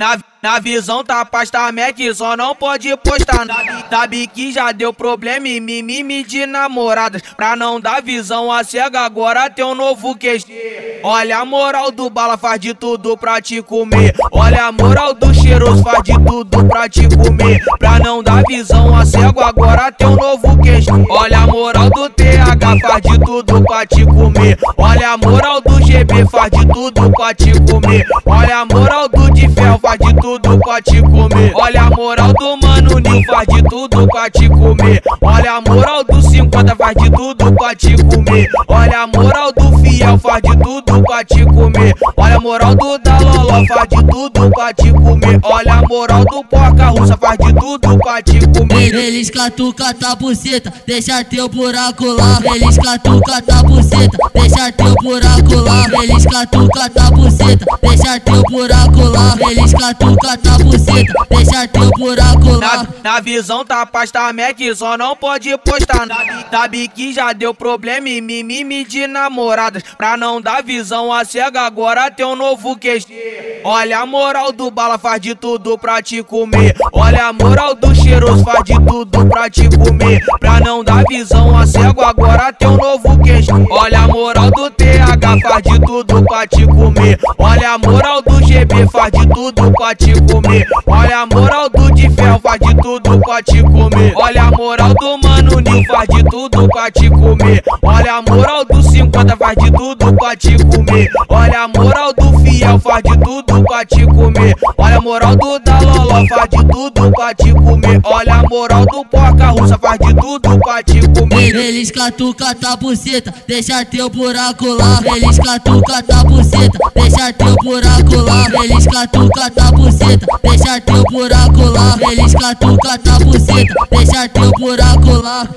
Na, na visão tá pasta Mac, só não pode postar. Sabe que já deu problema e mimimi de namoradas. Pra não dar visão a cega, agora tem um novo QG. Olha a moral do bala, faz de tudo pra te comer. Olha a moral do cheiroso, faz de tudo pra te comer. Pra não dar visão a cego, agora tem um novo QG. Olha a moral do TH, faz de tudo pra te comer. Olha a moral do GB, faz de tudo pra te comer. Olha a moral do de ferro, faz de tudo pra te comer. Olha a moral do mano Nil, faz de tudo pra te comer. Olha a moral do 50, faz de tudo pra te comer. Olha a moral do fiel, faz de tudo pra te comer. Olha a moral do Daloló, faz de tudo pra te comer. Olha a moral do porca russa, faz de tudo pra te comer. Eles catuca tá buceta, deixa teu buraco lá. Eles catuca tá buceta, deixa teu buraco lá. Eles catuca tá buceta, deixa teu buraco lá. Eles catuca tá buceta, deixa teu buraco lá. Na, na visão tá pasta Mac, só não pode postar. Sabe que já deu problema e mimimi de namoradas. Pra não dar visão a cega, agora tem um novo QG. Olha a moral do bala, faz de tudo pra te comer. Olha a moral do cheiroso, faz de tudo pra te comer. Pra não dar visão a cego, agora tem um novo QG. Olha a moral do TH, faz de tudo pra te comer. Olha a moral do GB, faz de tudo pra te comer. Olha a moral do de ferro, faz de tudo pra te comer. Olha a moral do mano Nil, faz de tudo pra te comer. Olha a moral do 50, faz de tudo pra te comer. Olha a moral faz de tudo pra te comer. Olha a moral do Daloló, faz de tudo pra te comer. Olha a moral do porca russa, faz de tudo pra te comer. Eles catuca tá buceta, deixa teu buraco lá. Eles catuca tá buceta, deixa teu buraco lá. Eles catuca tá buceta, deixa teu buraco lá. Eles catuca tá buceta, deixa teu buraco lá.